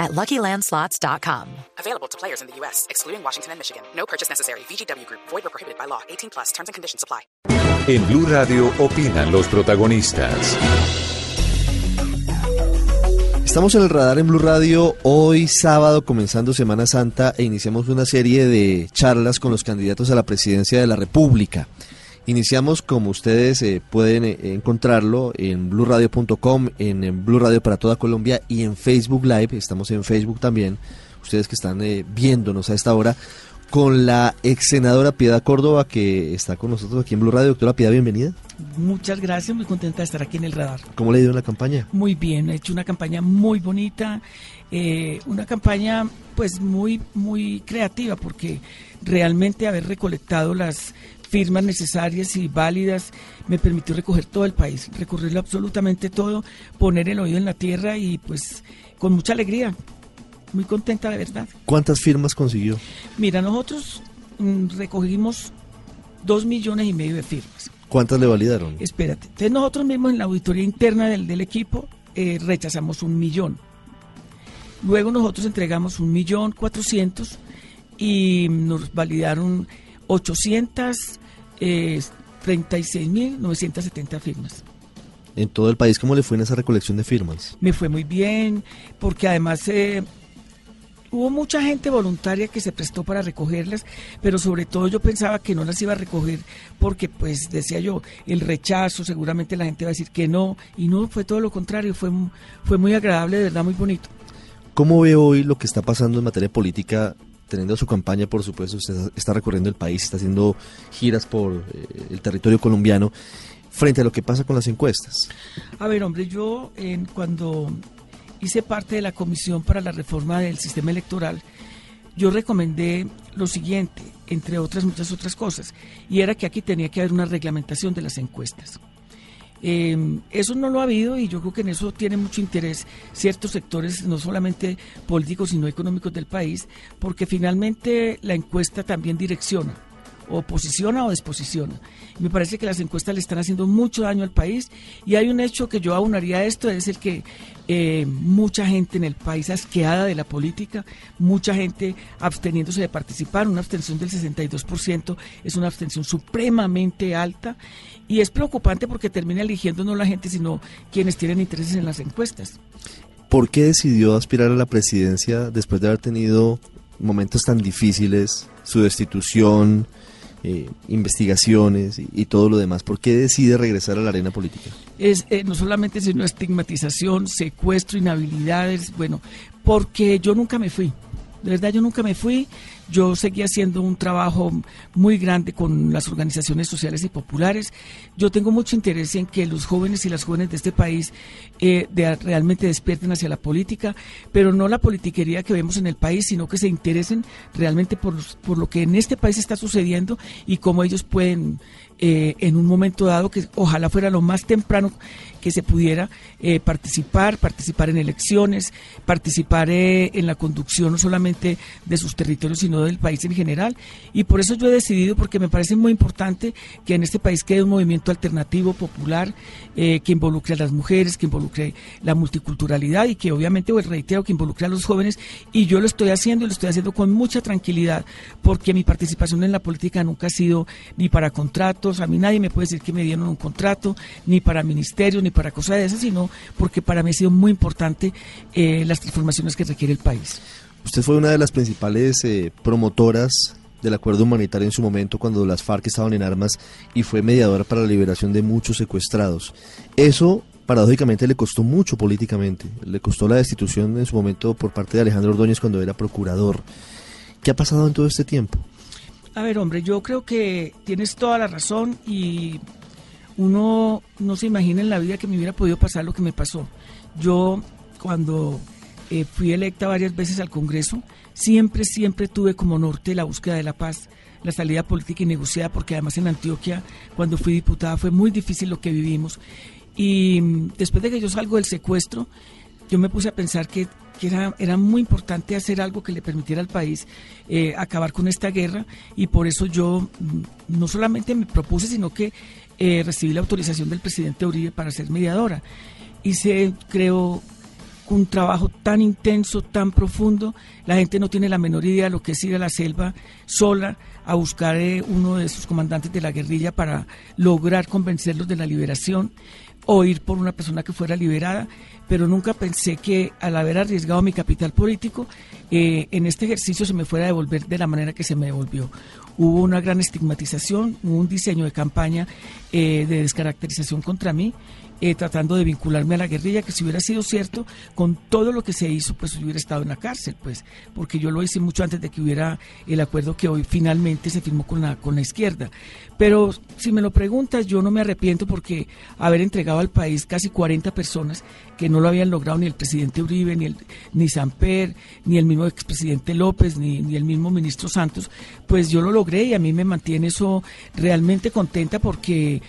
at LuckyLandSlots.com. Available to players in the U.S., excluding Washington and Michigan. No purchase necessary. VGW Group. Void or prohibited by law. 18 plus. Terms and conditions apply. En Blue Radio opinan los protagonistas. Estamos en el radar en Blue Radio hoy sábado comenzando Semana Santa e iniciamos una serie de charlas con los candidatos a la presidencia de la República. Iniciamos como ustedes eh, pueden eh, encontrarlo en bluradio.com, en, en Blue Radio para toda Colombia y en Facebook Live, estamos en Facebook también, ustedes que están eh, viéndonos a esta hora, con la ex senadora Piedad Córdoba que está con nosotros aquí en Blue Radio. Doctora Piedad, bienvenida. Muchas gracias, muy contenta de estar aquí en el radar. ¿Cómo le ha ido en la campaña? Muy bien, he hecho una campaña muy bonita, eh, una campaña pues muy, muy creativa porque realmente haber recolectado las firmas necesarias y válidas me permitió recoger todo el país, recorrerlo absolutamente todo, poner el oído en la tierra y pues con mucha alegría, muy contenta de verdad. ¿Cuántas firmas consiguió? Mira, nosotros mm, recogimos dos millones y medio de firmas. ¿Cuántas le validaron? Espérate. Entonces nosotros mismos en la auditoría interna del, del equipo eh, rechazamos un millón. Luego nosotros entregamos un millón cuatrocientos y nos validaron 836 mil 970 firmas. En todo el país, ¿cómo le fue en esa recolección de firmas? Me fue muy bien, porque además eh, hubo mucha gente voluntaria que se prestó para recogerlas, pero sobre todo yo pensaba que no las iba a recoger porque, pues, decía yo, el rechazo, seguramente la gente va a decir que no, y no, fue todo lo contrario, fue, fue muy agradable, de verdad, muy bonito. ¿Cómo ve hoy lo que está pasando en materia política teniendo su campaña, por supuesto, está recorriendo el país, está haciendo giras por eh, el territorio colombiano, frente a lo que pasa con las encuestas. A ver, hombre, yo cuando hice parte de la Comisión para la Reforma del Sistema Electoral, yo recomendé lo siguiente, entre otras muchas otras cosas, y era que aquí tenía que haber una reglamentación de las encuestas. Eh, eso no lo ha habido y yo creo que en eso tiene mucho interés ciertos sectores, no solamente políticos, sino económicos del país, porque finalmente la encuesta también direcciona o posiciona o desposiciona. Me parece que las encuestas le están haciendo mucho daño al país y hay un hecho que yo aunaría a esto, es el que eh, mucha gente en el país asqueada de la política, mucha gente absteniéndose de participar, una abstención del 62% es una abstención supremamente alta y es preocupante porque termina eligiendo no la gente, sino quienes tienen intereses en las encuestas. ¿Por qué decidió aspirar a la presidencia después de haber tenido momentos tan difíciles, su destitución, eh, investigaciones y, y, todo lo demás. ¿Por qué decide regresar a la arena política? Es eh, no solamente sino estigmatización, secuestro, inhabilidades, bueno, porque yo nunca me fui. De verdad, yo nunca me fui. Yo seguí haciendo un trabajo muy grande con las organizaciones sociales y populares. Yo tengo mucho interés en que los jóvenes y las jóvenes de este país eh, de, realmente despierten hacia la política, pero no la politiquería que vemos en el país, sino que se interesen realmente por, por lo que en este país está sucediendo y cómo ellos pueden eh, en un momento dado, que ojalá fuera lo más temprano que se pudiera eh, participar, participar en elecciones, participar eh, en la conducción no solamente de sus territorios, sino del país en general. Y por eso yo he decidido, porque me parece muy importante que en este país quede un movimiento alternativo, popular, eh, que involucre a las mujeres, que involucre la multiculturalidad y que obviamente, pues reitero, que involucre a los jóvenes. Y yo lo estoy haciendo y lo estoy haciendo con mucha tranquilidad, porque mi participación en la política nunca ha sido ni para a mí nadie me puede decir que me dieron un contrato, ni para ministerios, ni para cosas de esas, sino porque para mí ha sido muy importante eh, las transformaciones que requiere el país. Usted fue una de las principales eh, promotoras del acuerdo humanitario en su momento cuando las FARC estaban en armas y fue mediadora para la liberación de muchos secuestrados. Eso paradójicamente le costó mucho políticamente, le costó la destitución en su momento por parte de Alejandro Ordóñez cuando era procurador. ¿Qué ha pasado en todo este tiempo? A ver, hombre, yo creo que tienes toda la razón y uno no se imagina en la vida que me hubiera podido pasar lo que me pasó. Yo cuando eh, fui electa varias veces al Congreso, siempre, siempre tuve como norte la búsqueda de la paz, la salida política y negociada, porque además en Antioquia, cuando fui diputada, fue muy difícil lo que vivimos. Y mm, después de que yo salgo del secuestro, yo me puse a pensar que, era, era, muy importante hacer algo que le permitiera al país eh, acabar con esta guerra y por eso yo mm, no solamente me propuse, sino que eh, recibí la autorización del presidente Uribe para ser mediadora. Hice, creo, un trabajo tan intenso, tan profundo. La gente no tiene la menor idea de lo que es ir a la selva sola a buscar eh, uno de sus comandantes de la guerrilla para lograr convencerlos de la liberación o ir por una persona que fuera liberada, pero nunca pensé que al haber arriesgado mi capital político, eh, en este ejercicio se me fuera a devolver de la manera que se me devolvió. Hubo una gran estigmatización, hubo un diseño de campaña eh, de descaracterización contra mí eh, tratando de vincularme a la guerrilla, que si hubiera sido cierto, con todo lo que se hizo, pues hubiera estado en la cárcel, pues, porque yo lo hice mucho antes de que hubiera el acuerdo que hoy finalmente se firmó con la, con la izquierda. Pero si me lo preguntas, yo no me arrepiento porque haber entregado al país casi 40 personas que no lo habían logrado ni el presidente Uribe, ni, el, ni Samper, ni el mismo expresidente López, ni, ni el mismo ministro Santos, pues yo lo logré y a mí me mantiene eso realmente contenta porque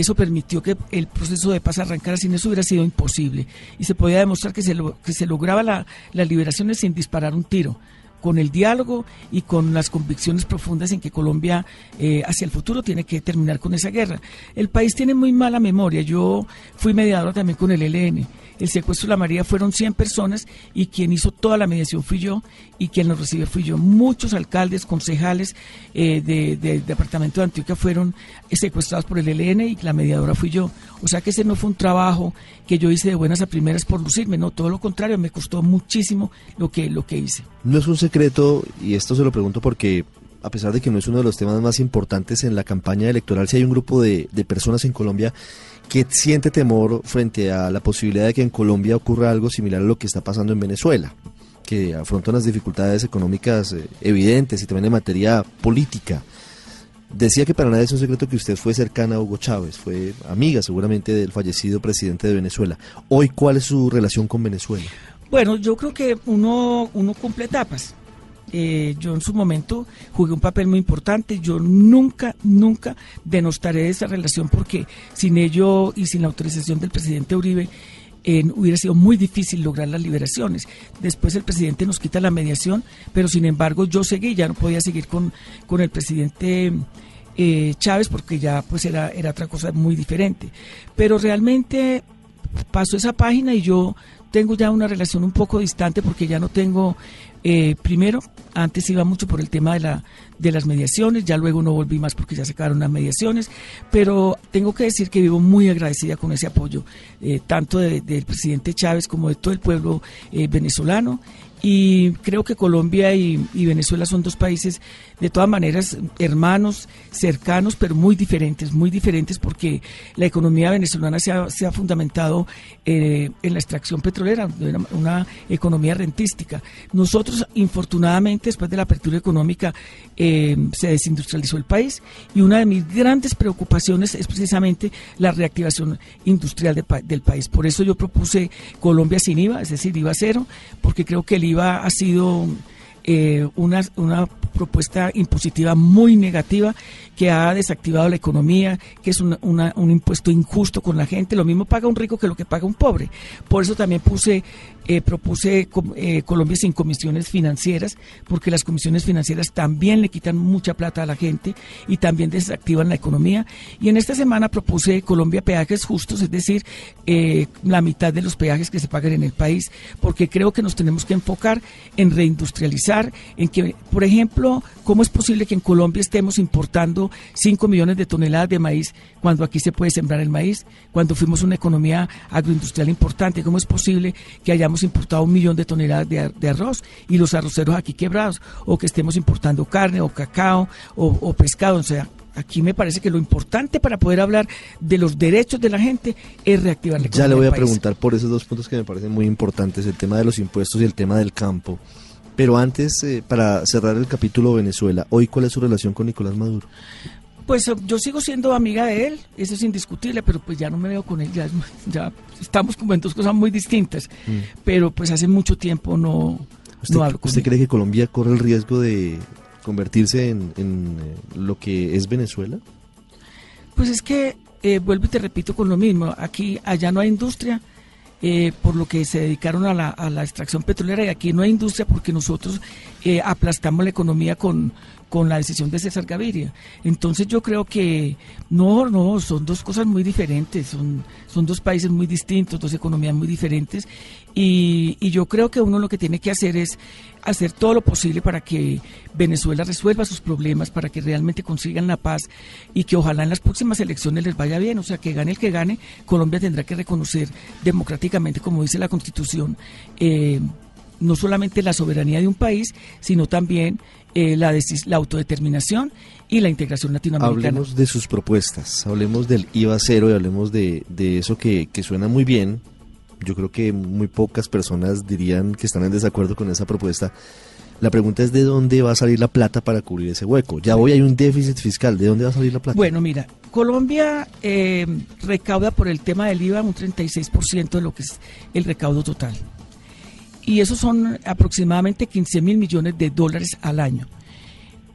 eso permitió que el proceso de paz arrancara, sin eso hubiera sido imposible. Y se podía demostrar que se, que se lograba la, las liberaciones sin disparar un tiro con el diálogo y con las convicciones profundas en que Colombia eh, hacia el futuro tiene que terminar con esa guerra. El país tiene muy mala memoria. Yo fui mediadora también con el ELN el secuestro de la María fueron 100 personas y quien hizo toda la mediación fui yo y quien nos recibió fui yo. Muchos alcaldes, concejales eh, del departamento de Antioquia fueron secuestrados por el ELN y la mediadora fui yo. O sea que ese no fue un trabajo que yo hice de buenas a primeras por lucirme, no, todo lo contrario, me costó muchísimo lo que, lo que hice. Secreto, y esto se lo pregunto porque a pesar de que no es uno de los temas más importantes en la campaña electoral, si hay un grupo de, de personas en Colombia que siente temor frente a la posibilidad de que en Colombia ocurra algo similar a lo que está pasando en Venezuela, que afronta unas dificultades económicas eh, evidentes y también en materia política. Decía que para nadie es un secreto que usted fue cercana a Hugo Chávez, fue amiga seguramente del fallecido presidente de Venezuela. Hoy, ¿cuál es su relación con Venezuela? Bueno, yo creo que uno, uno cumple etapas. Eh, yo en su momento jugué un papel muy importante. Yo nunca, nunca denostaré esa relación porque sin ello y sin la autorización del presidente Uribe hubiera sido muy difícil lograr las liberaciones. Después el presidente nos quita la mediación, pero sin embargo yo seguí, ya no podía seguir con, con el presidente. Eh, Chávez porque ya pues era, era otra cosa muy diferente pero realmente pasó esa página y yo tengo ya una relación un poco distante porque ya no tengo eh, primero, antes iba mucho por el tema de, la, de las mediaciones, ya luego no volví más porque ya se acabaron las mediaciones, pero tengo que decir que vivo muy agradecida con ese apoyo, eh, tanto del presidente Chávez como de todo el pueblo eh, venezolano y creo que Colombia y, Venezuela son dos países de todas maneras hermanos, cercanos, pero muy diferentes, muy diferentes porque la economía venezolana se ha, fundamentado eh, en la extracción petrolera, una, economía rentística. Nosotros, infortunadamente, después de la apertura económica, eh, se desindustrializó el país y una de mis grandes preocupaciones es precisamente la reactivación industrial del país. Por eso yo propuse Colombia sin IVA, es decir, IVA cero, porque creo que el IVA ha sido eh, una, una propuesta impositiva muy negativa que ha desactivado la economía, que es un impuesto injusto con la gente. Lo mismo paga un rico que lo que paga un pobre. Por eso también puse, eh, propuse eh, Colombia sin comisiones financieras, porque las comisiones financieras también le quitan mucha plata a la gente y también desactivan la economía. Y en esta semana propuse Colombia peajes justos, es decir, eh, la mitad de los peajes que se pagan en el país, porque creo que nos tenemos que enfocar en reindustrializar, en que, por ejemplo, ¿cómo es posible que en Colombia estemos importando 5 millones de toneladas de maíz cuando aquí se puede sembrar el maíz, cuando fuimos una economía agroindustrial importante. ¿Cómo es posible que hayamos importado un millón de toneladas de, arroz y los arroceros aquí quebrados? O que estemos importando carne o cacao o, pescado. O sea, aquí me parece que lo importante para poder hablar de los derechos de la gente es reactivar la economía. Ya le voy a preguntar por esos dos puntos que me parecen muy importantes, el tema de los impuestos y el tema del campo. Pero antes, eh, para cerrar el capítulo Venezuela, hoy cuál es su relación con Nicolás Maduro? Pues eh, yo sigo siendo amiga de él, eso es indiscutible, pero pues ya no me veo con él, ya, estamos como en dos cosas muy distintas. Mm. Pero pues hace mucho tiempo no, ¿Usted, no hablo con ¿usted ella. cree que Colombia corre el riesgo de convertirse en, en, eh, lo que es Venezuela? Pues es que, eh, vuelvo y te repito con lo mismo, aquí, allá no hay industria, eh, por lo que se dedicaron a la, a la extracción petrolera y aquí no hay industria porque nosotros eh, aplastamos la economía con, con la decisión de César Gaviria. Entonces yo creo que no, no, son dos cosas muy diferentes, son, son dos países muy distintos, dos economías muy diferentes y, y yo creo que uno lo que tiene que hacer es hacer todo lo posible para que Venezuela resuelva sus problemas, para que realmente consigan la paz y que ojalá en las próximas elecciones les vaya bien, o sea, que gane el que gane, Colombia tendrá que reconocer democráticamente, como dice la Constitución, eh, no solamente la soberanía de un país, sino también eh, la, la autodeterminación y la integración latinoamericana. Hablemos de sus propuestas, hablemos del IVA cero y hablemos de, de eso que, que suena muy bien. Yo creo que muy pocas personas dirían que están en desacuerdo con esa propuesta. La pregunta es de dónde va a salir la plata para cubrir ese hueco. Ya hoy hay un déficit fiscal, ¿de dónde va a salir la plata? Bueno, mira, Colombia eh, recauda por el tema del IVA un 36% de lo que es el recaudo total. Y esos son aproximadamente 15 mil millones de dólares al año.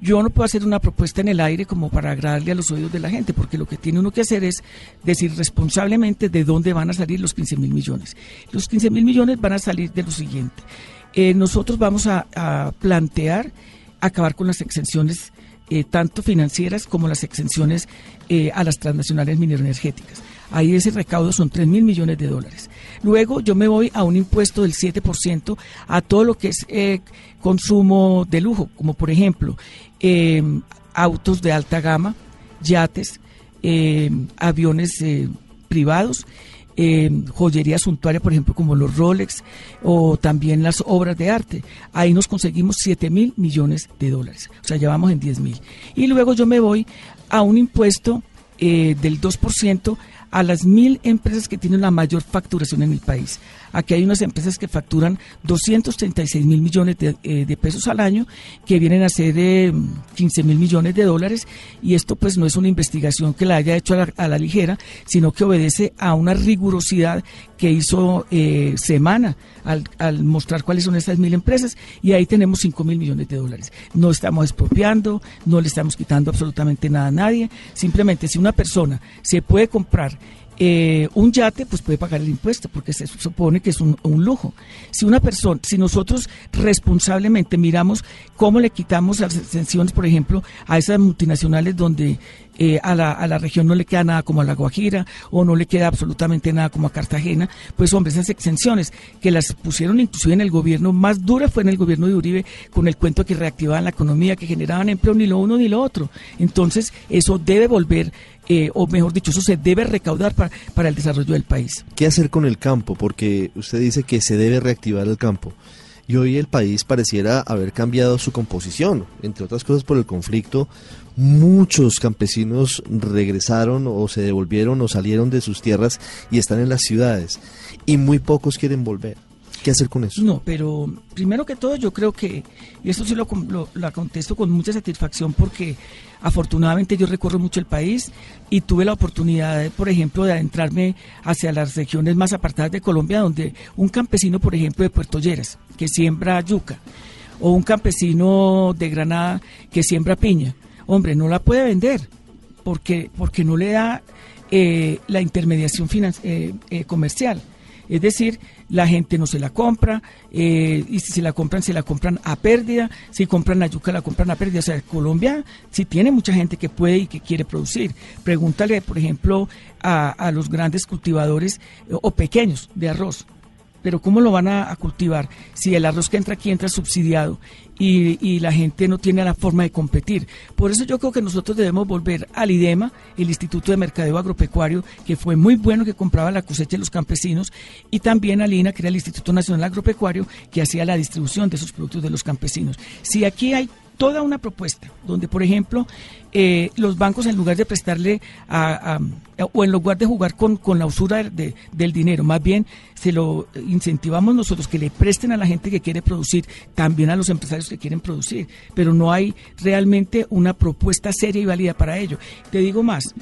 Yo no puedo hacer una propuesta en el aire como para agradarle a los oídos de la gente, porque lo que tiene uno que hacer es decir responsablemente de dónde van a salir los 15 mil millones. Los 15 mil millones van a salir de lo siguiente. Eh, nosotros vamos a, plantear acabar con las exenciones eh, tanto financieras como las exenciones eh, a las transnacionales mineroenergéticas. Ahí ese recaudo son 3 mil millones de dólares. Luego yo me voy a un impuesto del 7% a todo lo que es eh, consumo de lujo, como por ejemplo eh, autos de alta gama, yates, eh, aviones eh, privados, eh, joyería suntuaria, por ejemplo, como los Rolex o también las obras de arte. Ahí nos conseguimos 7 mil millones de dólares, o sea, ya vamos en 10 mil. Y luego yo me voy a un impuesto eh, del 2% a las mil empresas que tienen la mayor facturación en el país. Aquí hay unas empresas que facturan 236 mil millones de, eh, de pesos al año, que vienen a ser eh, 15 mil millones de dólares, y esto pues no es una investigación que la haya hecho a la, ligera, sino que obedece a una rigurosidad que hizo eh, Semana al, mostrar cuáles son esas mil empresas, y ahí tenemos 5 mil millones de dólares. No estamos expropiando, no le estamos quitando absolutamente nada a nadie, simplemente si una persona se puede comprar eh, un yate, pues puede pagar el impuesto, porque se supone que es un, lujo. Si una persona, si nosotros responsablemente miramos cómo le quitamos las exenciones, por ejemplo, a esas multinacionales donde eh, a, la, a, la, región no le queda nada como a La Guajira o no le queda absolutamente nada como a Cartagena, pues hombre, esas exenciones que las pusieron inclusive en el gobierno más dura fue en el gobierno de Uribe con el cuento que reactivaban la economía, que generaban empleo ni lo uno ni lo otro. Entonces, eso debe volver eh, o mejor dicho, eso se debe recaudar para, para, el desarrollo del país. ¿Qué hacer con el campo? Porque usted dice que se debe reactivar el campo. Y hoy el país pareciera haber cambiado su composición, entre otras cosas por el conflicto. Muchos campesinos regresaron o se devolvieron o salieron de sus tierras y están en las ciudades. Y muy pocos quieren volver. ¿Qué hacer con eso? No, pero primero que todo yo creo que, y esto sí lo, lo, lo, contesto con mucha satisfacción porque afortunadamente yo recorro mucho el país y tuve la oportunidad, por ejemplo, de adentrarme hacia las regiones más apartadas de Colombia, donde un campesino, por ejemplo, de Puerto Lleras, que siembra yuca, o un campesino de Granada que siembra piña, hombre, no la puede vender porque, porque no le da eh, la intermediación eh, eh, comercial. Es decir, la gente no se la compra, eh, y si se la compran, se la compran a pérdida, si compran la yuca, la compran a pérdida. O sea, Colombia sí tiene mucha gente que puede y que quiere producir. Pregúntale, por ejemplo, a, a los grandes cultivadores o pequeños de arroz. Pero ¿cómo lo van a, cultivar si el arroz que entra aquí entra subsidiado y, y, la gente no tiene la forma de competir? Por eso yo creo que nosotros debemos volver al IDEMA, el Instituto de Mercadeo Agropecuario, que fue muy bueno, que compraba la cosecha de los campesinos, y también al INA, que era el Instituto Nacional Agropecuario, que hacía la distribución de esos productos de los campesinos. Si aquí hay toda una propuesta donde, por ejemplo, eh, los bancos en lugar de prestarle a, a, o en lugar de jugar con, con la usura de, del dinero, más bien se lo incentivamos nosotros que le presten a la gente que quiere producir, también a los empresarios que quieren producir, pero no hay realmente una propuesta seria y válida para ello. Te digo más,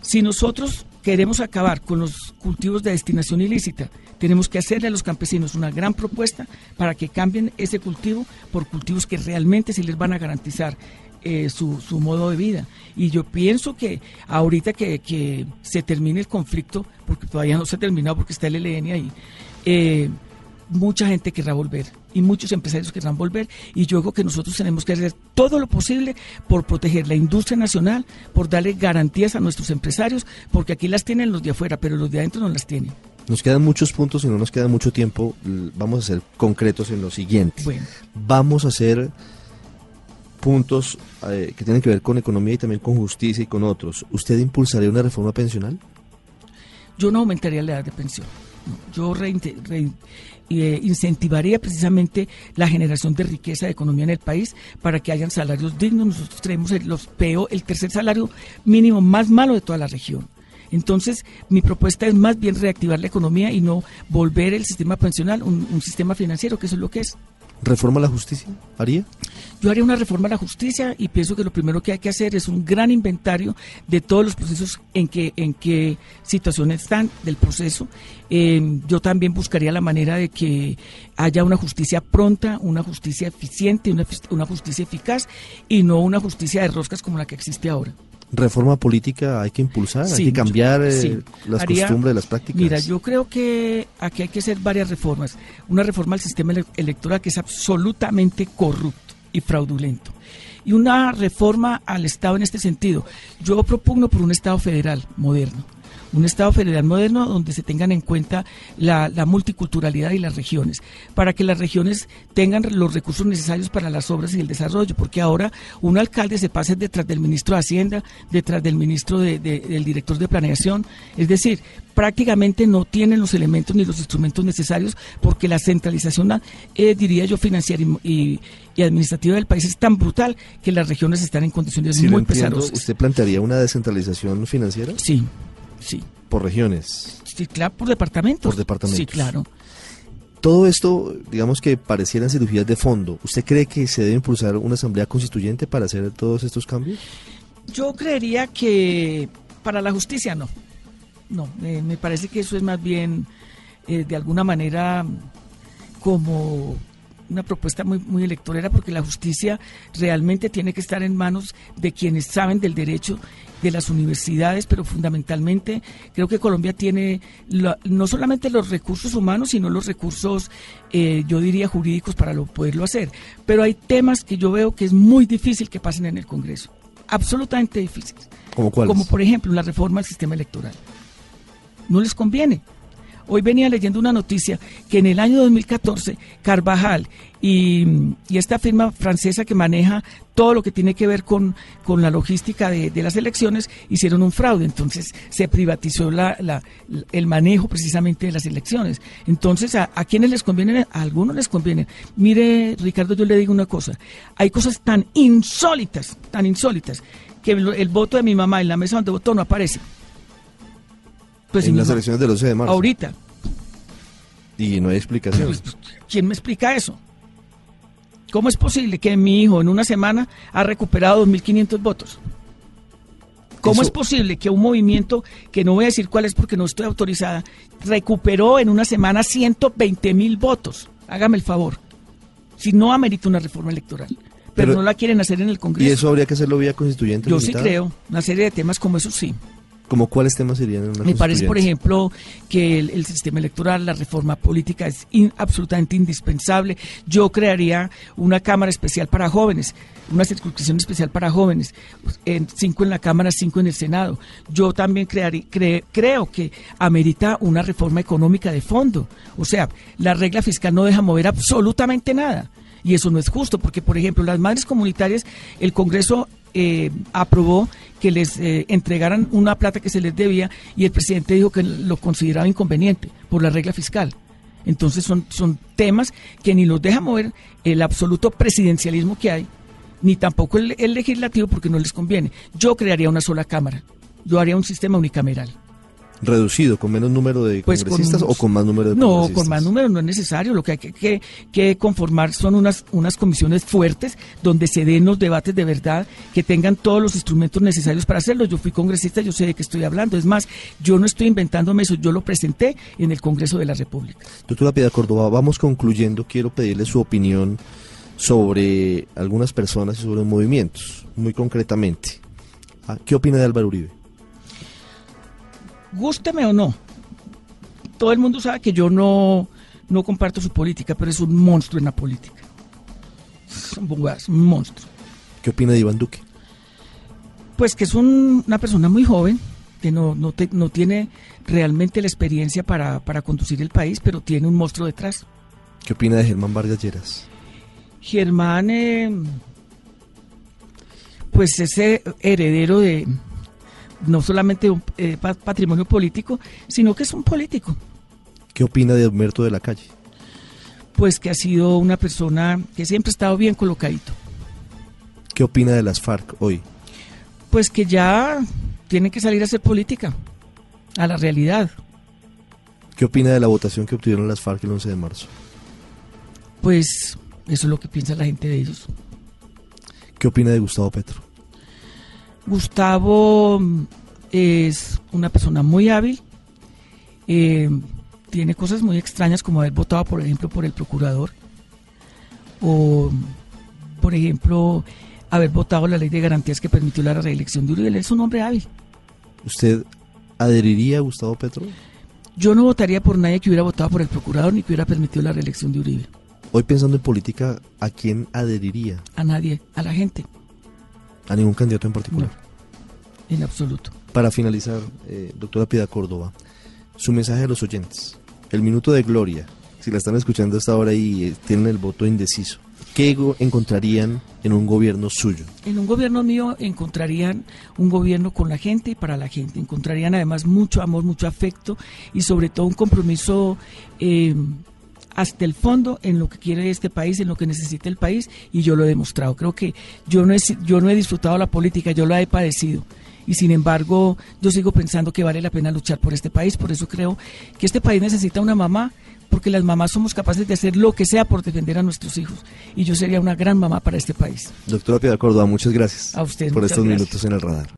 si nosotros queremos acabar con los cultivos de destinación ilícita. Tenemos que hacerle a los campesinos una gran propuesta para que cambien ese cultivo por cultivos que realmente sí les van a garantizar eh, su, su, modo de vida. Y yo pienso que ahorita que, que, se termine el conflicto, porque todavía no se ha terminado porque está el ELN ahí, eh, mucha gente querrá volver y muchos empresarios querrán volver y yo creo que nosotros tenemos que hacer todo lo posible por proteger la industria nacional, por darle garantías a nuestros empresarios, porque aquí las tienen los de afuera, pero los de adentro no las tienen. Nos quedan muchos puntos y no nos queda mucho tiempo. Vamos a ser concretos en lo siguiente. Bueno. Vamos a hacer puntos eh, que tienen que ver con economía y también con justicia y con otros. ¿Usted impulsaría una reforma pensional? Yo no aumentaría la edad de pensión. Yo re, re, eh, incentivaría precisamente la generación de riqueza de economía en el país para que hayan salarios dignos. Nosotros tenemos el, los peor, el tercer salario mínimo más malo de toda la región. Entonces, mi propuesta es más bien reactivar la economía y no volver el sistema pensional un, un sistema financiero, que eso es lo que es. ¿Reforma a la justicia? ¿Haría? Yo haría una reforma a la justicia y pienso que lo primero que hay que hacer es un gran inventario de todos los procesos en que en qué situación están del proceso. Eh, yo también buscaría la manera de que haya una justicia pronta, una justicia eficiente, una, una justicia eficaz y no una justicia de roscas como la que existe ahora reforma política hay que impulsar, sí, hay que cambiar eh, sí. las Haría, costumbres, las prácticas. Mira, yo creo que aquí hay que hacer varias reformas. Una reforma al sistema ele electoral que es absolutamente corrupto y fraudulento. Y una reforma al Estado en este sentido. Yo propugno por un Estado federal moderno un Estado federal moderno donde se tengan en cuenta la, la, multiculturalidad y las regiones, para que las regiones tengan los recursos necesarios para las obras y el desarrollo, porque ahora un alcalde se pasa detrás del ministro de Hacienda, detrás del ministro de, de, del director de planeación, es decir, prácticamente no tienen los elementos ni los instrumentos necesarios porque la centralización, eh, diría yo, financiera y, y, y, administrativa del país es tan brutal que las regiones están en condiciones si muy. ¿Usted plantearía una descentralización financiera? Sí. Sí. Por regiones. Sí, claro, por departamentos. Por departamentos. Sí, claro. Todo esto, digamos que parecieran cirugías de fondo. ¿Usted cree que se debe impulsar una asamblea constituyente para hacer todos estos cambios? Yo creería que para la justicia no. No, eh, me parece que eso es más bien, eh, de alguna manera, como una propuesta muy, muy electorera porque la justicia realmente tiene que estar en manos de quienes saben del derecho de las universidades, pero fundamentalmente creo que Colombia tiene no solamente los recursos humanos, sino los recursos, eh, yo diría, jurídicos para lo, poderlo hacer. Pero hay temas que yo veo que es muy difícil que pasen en el Congreso, absolutamente difíciles. ¿Como cuáles? Como por ejemplo la reforma al sistema electoral. No les conviene. Hoy venía leyendo una noticia que en el año 2014 Carvajal y, esta firma francesa que maneja todo lo que tiene que ver con, la logística de, las elecciones hicieron un fraude. Entonces se privatizó la, el manejo precisamente de las elecciones. Entonces, ¿a, ¿a quiénes les conviene? A algunos les conviene. Mire, Ricardo, yo le digo una cosa. Hay cosas tan insólitas, tan insólitas, que el, el voto de mi mamá en la mesa donde votó no aparece. Pues en las elecciones del 11 de marzo. Ahorita. Y no hay explicación. Pues, ¿Quién me explica eso? ¿Cómo es posible que mi hijo en una semana ha recuperado 2.500 votos? ¿Cómo eso... es posible que un movimiento, que no voy a decir cuál es porque no estoy autorizada, recuperó en una semana 120 mil votos? Hágame el favor. Si no amerita una reforma electoral. Pero, pero, no la quieren hacer en el Congreso. ¿Y eso habría que hacerlo vía constituyente? Yo limitada? sí creo. Una serie de temas como eso sí. ¿Como cuáles temas serían en una Me parece, por ejemplo, que el, el, sistema electoral, la reforma política es in, absolutamente indispensable. Yo crearía una Cámara especial para jóvenes, una circunscripción especial para jóvenes, en, cinco en la Cámara, cinco en el Senado. Yo también crearía, cre, creo que amerita una reforma económica de fondo. O sea, la regla fiscal no deja mover absolutamente nada. Y eso no es justo, porque, por ejemplo, las madres comunitarias, el Congreso eh, aprobó que les eh, entregaran una plata que se les debía y el presidente dijo que lo consideraba inconveniente por la regla fiscal. Entonces son, son temas que ni los deja mover el absoluto presidencialismo que hay, ni tampoco el, el legislativo porque no les conviene. Yo crearía una sola cámara, yo haría un sistema unicameral reducido, con menos número de Pues con congresistas o con más número de No, congresistas? con más números no es necesario. Lo que hay que, que- que conformar son unas, unas comisiones fuertes donde se den los debates de verdad, que tengan todos los instrumentos necesarios para hacerlo. Yo fui congresista, yo sé de qué estoy hablando. Es más, yo no estoy inventándome eso, yo lo presenté en el Congreso de la República. Doctora Piedad Córdoba, vamos concluyendo. Quiero pedirle su opinión sobre algunas personas y sobre los movimientos, muy concretamente. Ah, ¿Qué opina de Álvaro Uribe? Gústeme o no, todo el mundo sabe que yo no, no comparto su política, pero es un monstruo en la política. Es un monstruo. ¿Qué opina de Iván Duque? Pues que es un- una persona muy joven, que no, no, te- no tiene realmente la experiencia para, para conducir el país, pero tiene un monstruo detrás. ¿Qué opina de Germán Vargas Lleras? Germán, eh, pues ese heredero de no solamente un eh, pa- patrimonio político, sino que es un político, ¿Qué opina de Humberto de la Calle? pues que ha sido una persona que siempre ha estado bien colocadito, ¿Qué opina de las FARC hoy? pues que ya tiene que salir a hacer política, a la realidad. ¿Qué opina de la votación que obtuvieron las FARC el 11 de marzo? Pues eso es lo que piensa la gente de ellos. ¿Qué opina de Gustavo Petro? Gustavo mm, es una persona muy hábil, eh, tiene cosas muy extrañas como haber votado, por ejemplo, por el procurador, o, por ejemplo, haber votado la ley de garantías que permitió la reelección de Uribe. Él es un hombre hábil. ¿Usted adheriría a Gustavo Petro? Yo no votaría por nadie que hubiera votado por el procurador ni que hubiera permitido la reelección de Uribe. Hoy pensando en política, ¿a quién adheriría? A nadie, a la gente, A ningún candidato en particular. en absoluto. Para finalizar, eh, doctora Piedad Córdoba, su mensaje a los oyentes. El minuto de gloria, si la están escuchando hasta ahora y eh, tienen el voto indeciso, ¿qué encontrarían en un gobierno suyo? En un gobierno mío encontrarían un gobierno con la gente y para la gente. Encontrarían además mucho amor, mucho afecto y sobre todo un compromiso eh, hasta el fondo en lo que quiere este país, en lo que necesita el país y yo lo he demostrado. Creo que yo no he, yo no he disfrutado la política, yo la he padecido. Y sin embargo, yo sigo pensando que vale la pena luchar por este país. Por eso creo que este país necesita una mamá, porque las mamás somos capaces de hacer lo que sea por defender a nuestros hijos. Y yo sería una gran mamá para este país. Doctora Piedad Córdoba, muchas gracias A usted, por estos gracias. minutos en el radar.